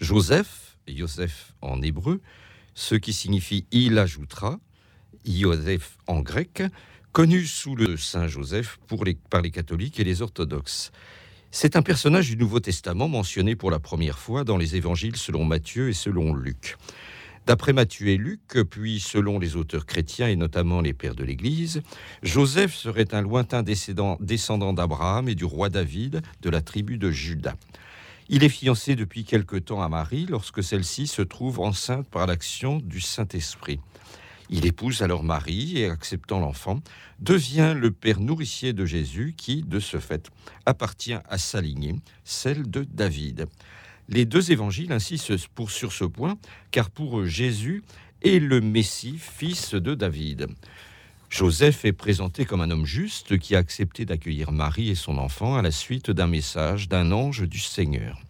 Joseph, Yosef en hébreu, ce qui signifie il ajoutera, Yosef en grec, connu sous le Saint Joseph par les catholiques et les orthodoxes. C'est un personnage du Nouveau Testament mentionné pour la première fois dans les évangiles selon Matthieu et selon Luc. D'après Matthieu et Luc, puis selon les auteurs chrétiens et notamment les pères de l'Église, Joseph serait un lointain descendant d'Abraham et du roi David de la tribu de Juda. Il est fiancé depuis quelque temps à Marie lorsque celle-ci se trouve enceinte par l'action du Saint-Esprit. Il épouse alors Marie et, acceptant l'enfant, devient le père nourricier de Jésus qui, de ce fait, appartient à sa lignée, celle de David. Les deux évangiles insistent sur ce point, car pour eux, Jésus est le Messie, fils de David. Joseph est présenté comme un homme juste qui a accepté d'accueillir Marie et son enfant à la suite d'un message d'un ange du Seigneur.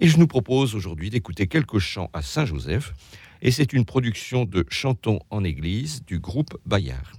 Et je nous propose aujourd'hui d'écouter quelques chants à Saint Joseph, et c'est une production de Chantons en Église du groupe Bayard.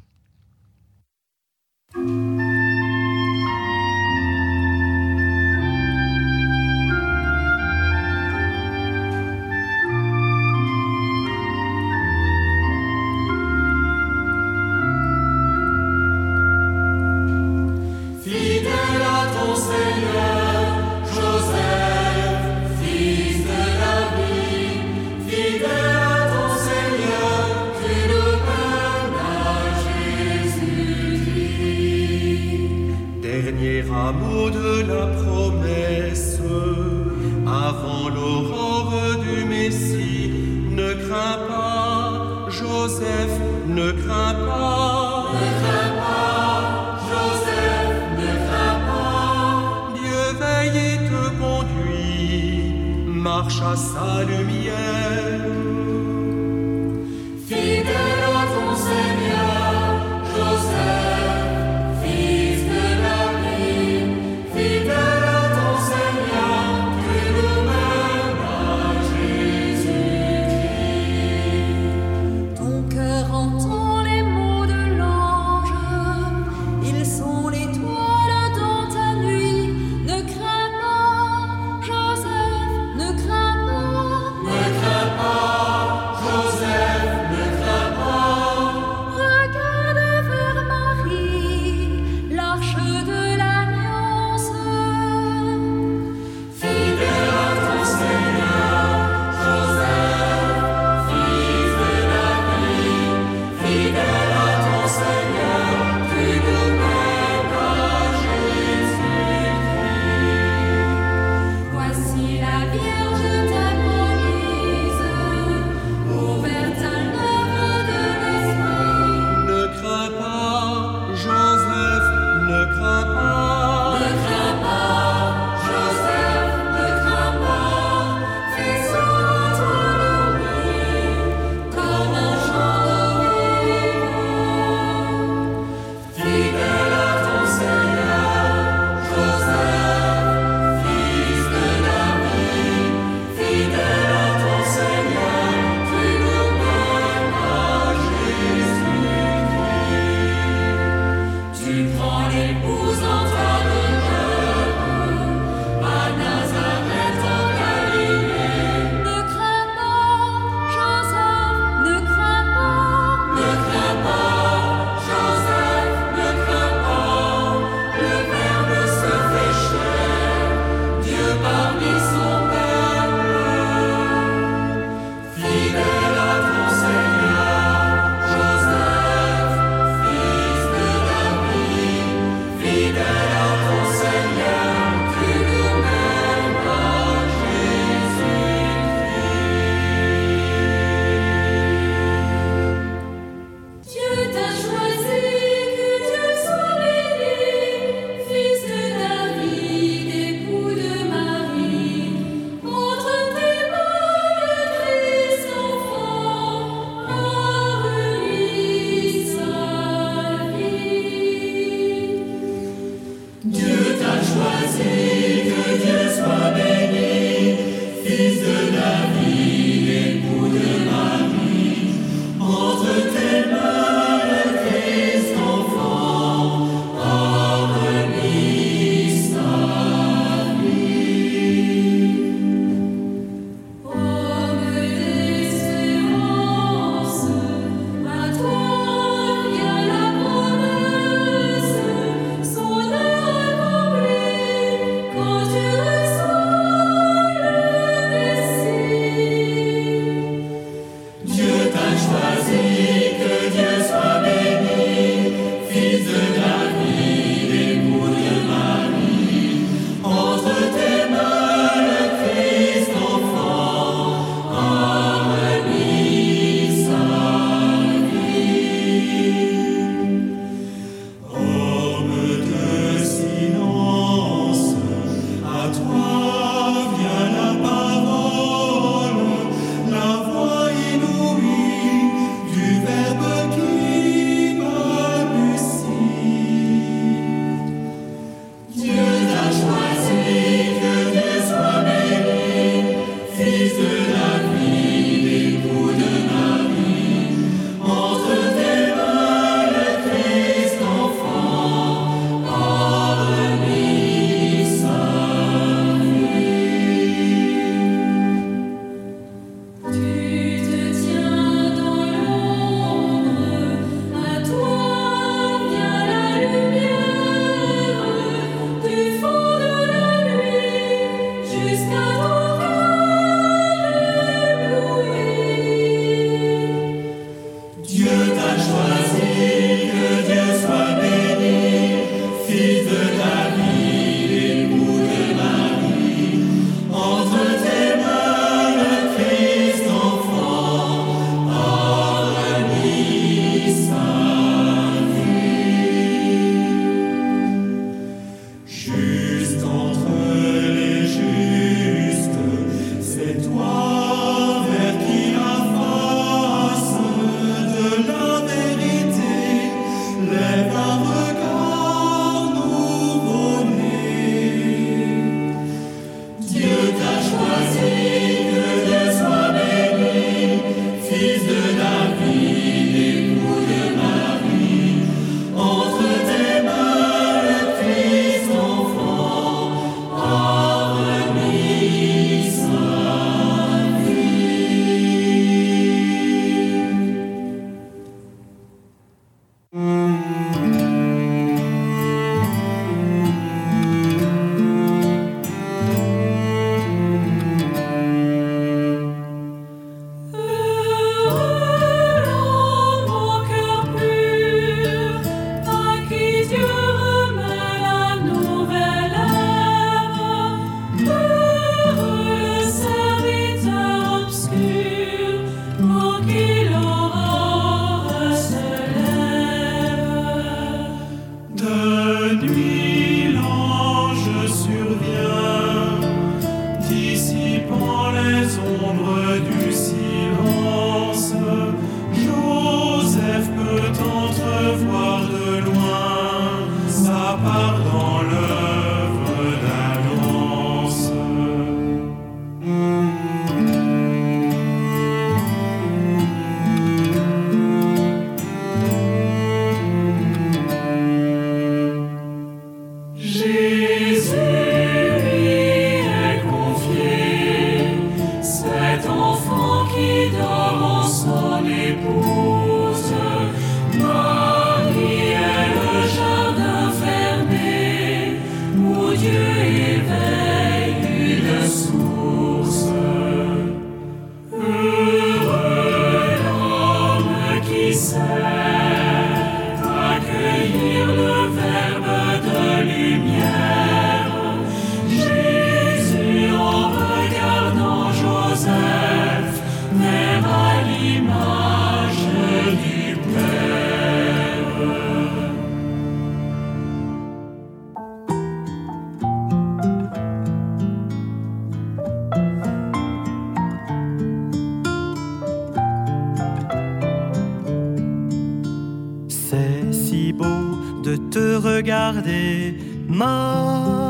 Marie.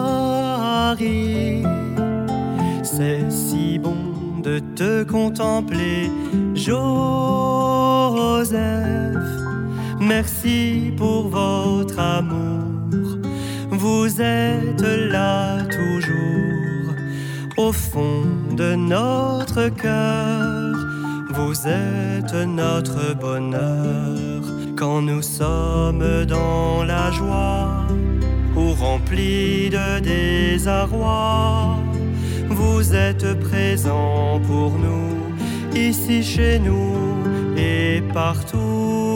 C'est si bon de te contempler, Joseph. Merci pour votre amour. Vous êtes là toujours, au fond de notre cœur. Vous êtes notre bonheur quand nous sommes dans la joie ou rempli de désarroi. Vous êtes présent pour nous, ici chez nous et partout.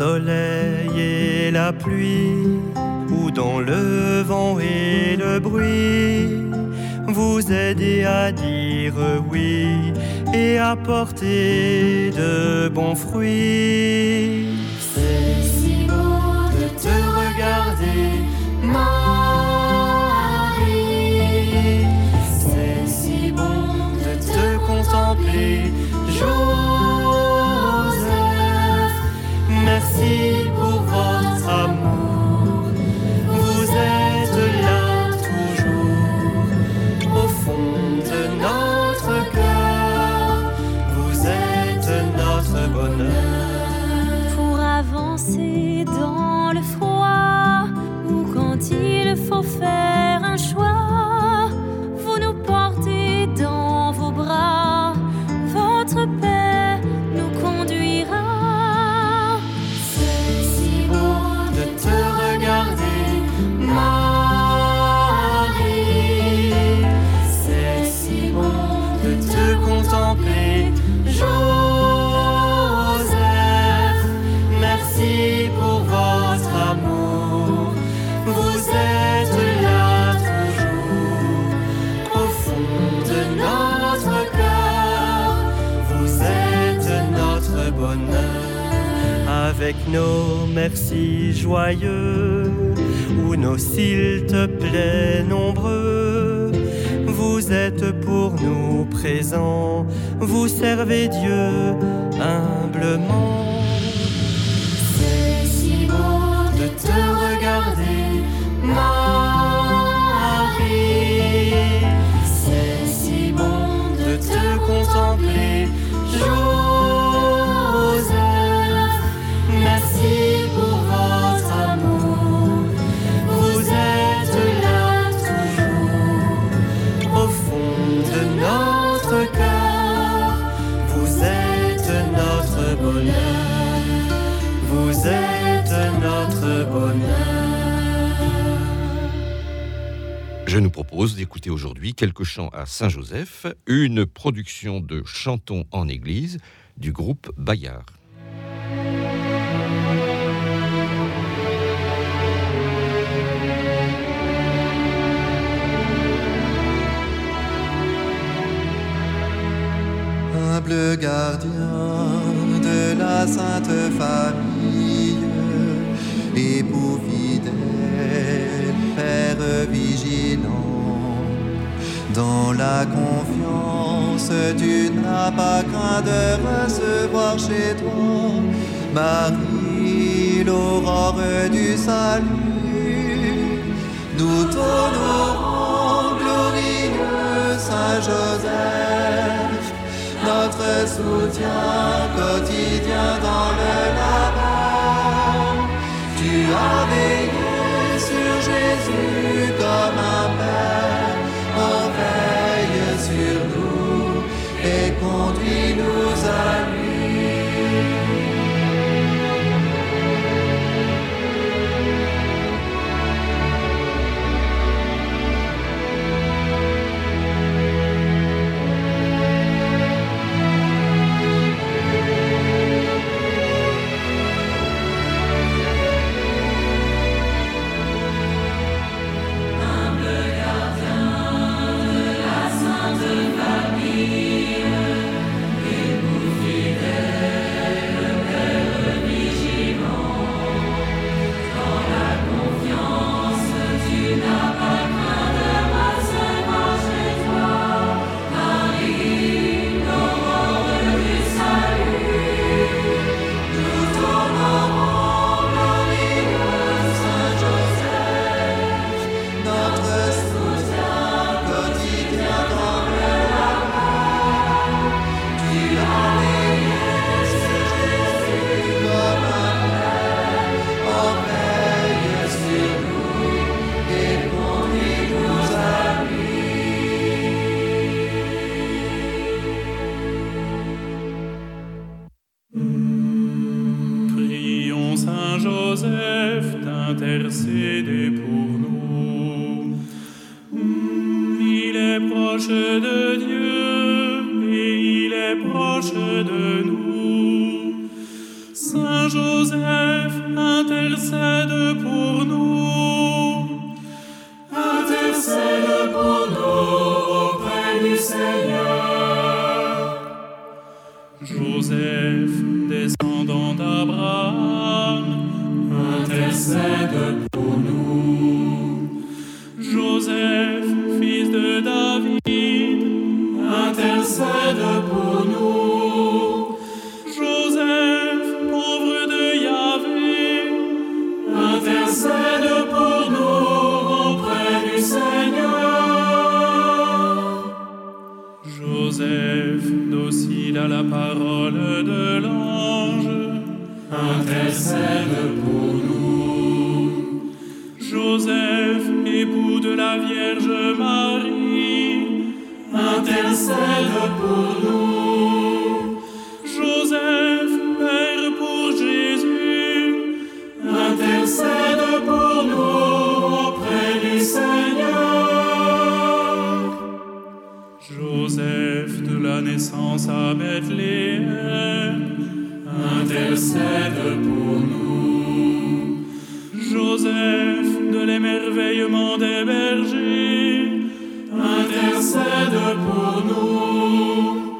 Soleil et la pluie, ou dans le vent et le bruit, vous aidez à dire oui et à porter de bons fruits. Avec nos merci joyeux, ou nos s'il te plaît nombreux, vous êtes pour nous présent, vous servez Dieu humblement. Quelques chants à Saint-Joseph, une production de Chantons en Église du groupe Bayard. humble gardien de la sainte famille, époux fidèle, père vigilant, dans la confiance tu n'as pas craint de recevoir chez toi Marie, l'aurore du salut. Nous t'honorons, glorieux Saint Joseph, notre soutien quotidien dans le labeur. Tu as veillé intercède pour nous. Intercède pour nous auprès du Seigneur. Joseph, descendant d'Abraham, Joseph, époux de la Vierge Marie, intercède pour nous. Joseph, Père pour Jésus, intercède pour nous auprès du Seigneur. Joseph de la naissance à Bethléem, intercède pour nous. Joseph de l'émerveillement des bergers, intercède pour nous.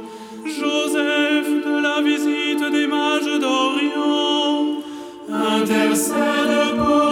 Joseph de la visite des mages d'Orient, intercède pour nous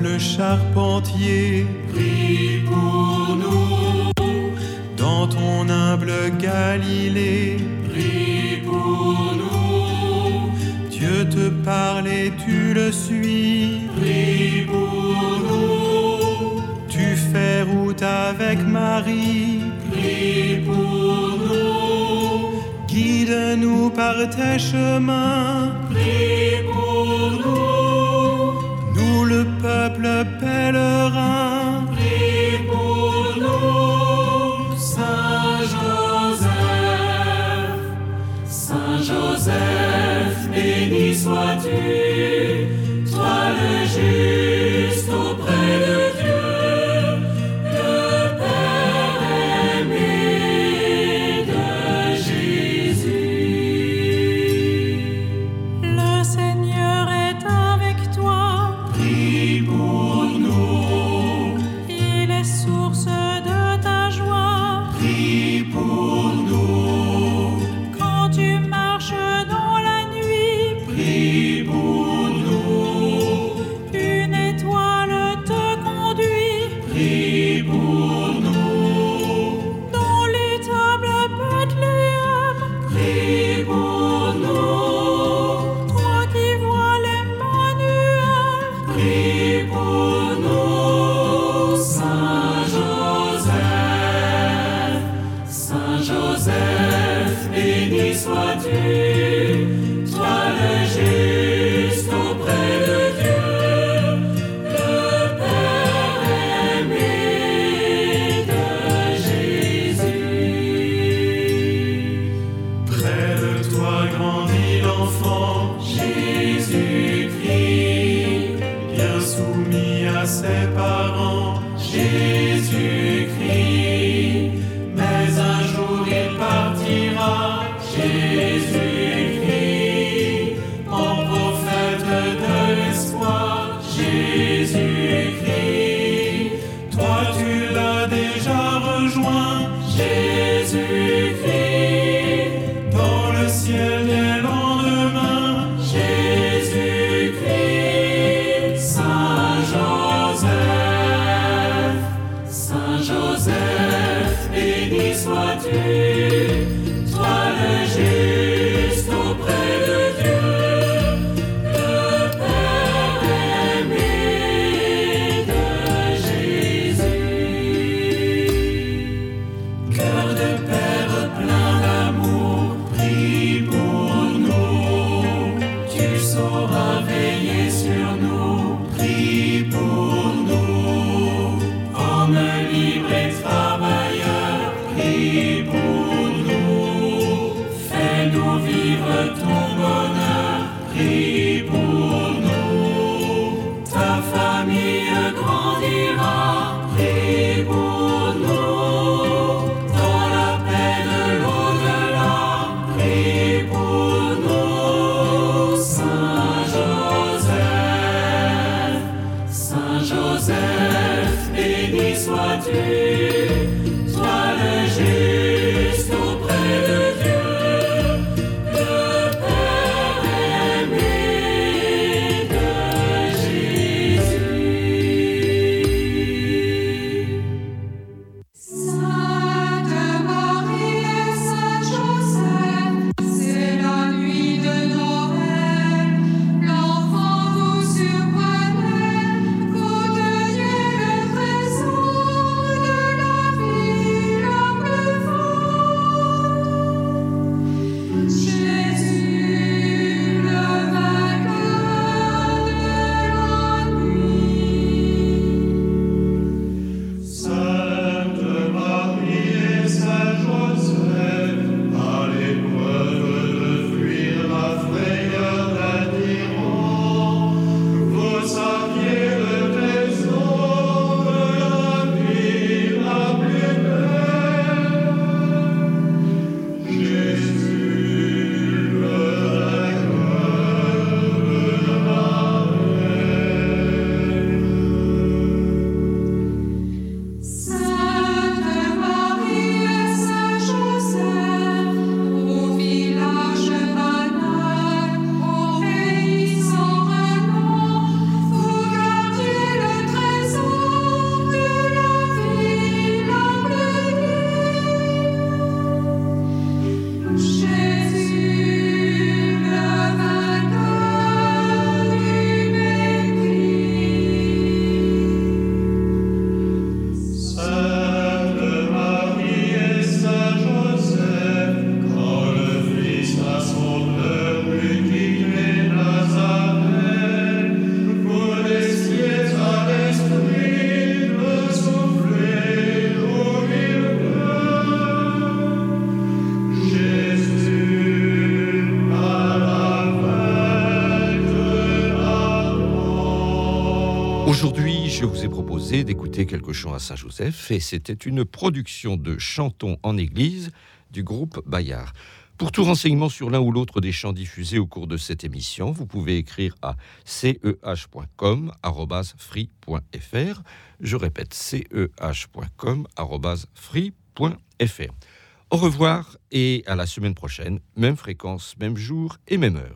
Le charpentier, prie pour nous. Dans ton humble Galilée, prie pour nous. Dieu te parle et tu le suis, prie pour nous. Tu fais route avec Marie, prie pour nous. Guide-nous par tes chemins. Saint Joseph, béni sois-tu. D'écouter quelques chants à Saint-Joseph et c'était une production de chantons en église du groupe Bayard. Pour tout renseignement sur l'un ou l'autre des chants diffusés au cours de cette émission, vous pouvez écrire à ceh.com free.fr. Je répète ceh.com free.fr. Au revoir et à la semaine prochaine, même fréquence, même jour et même heure.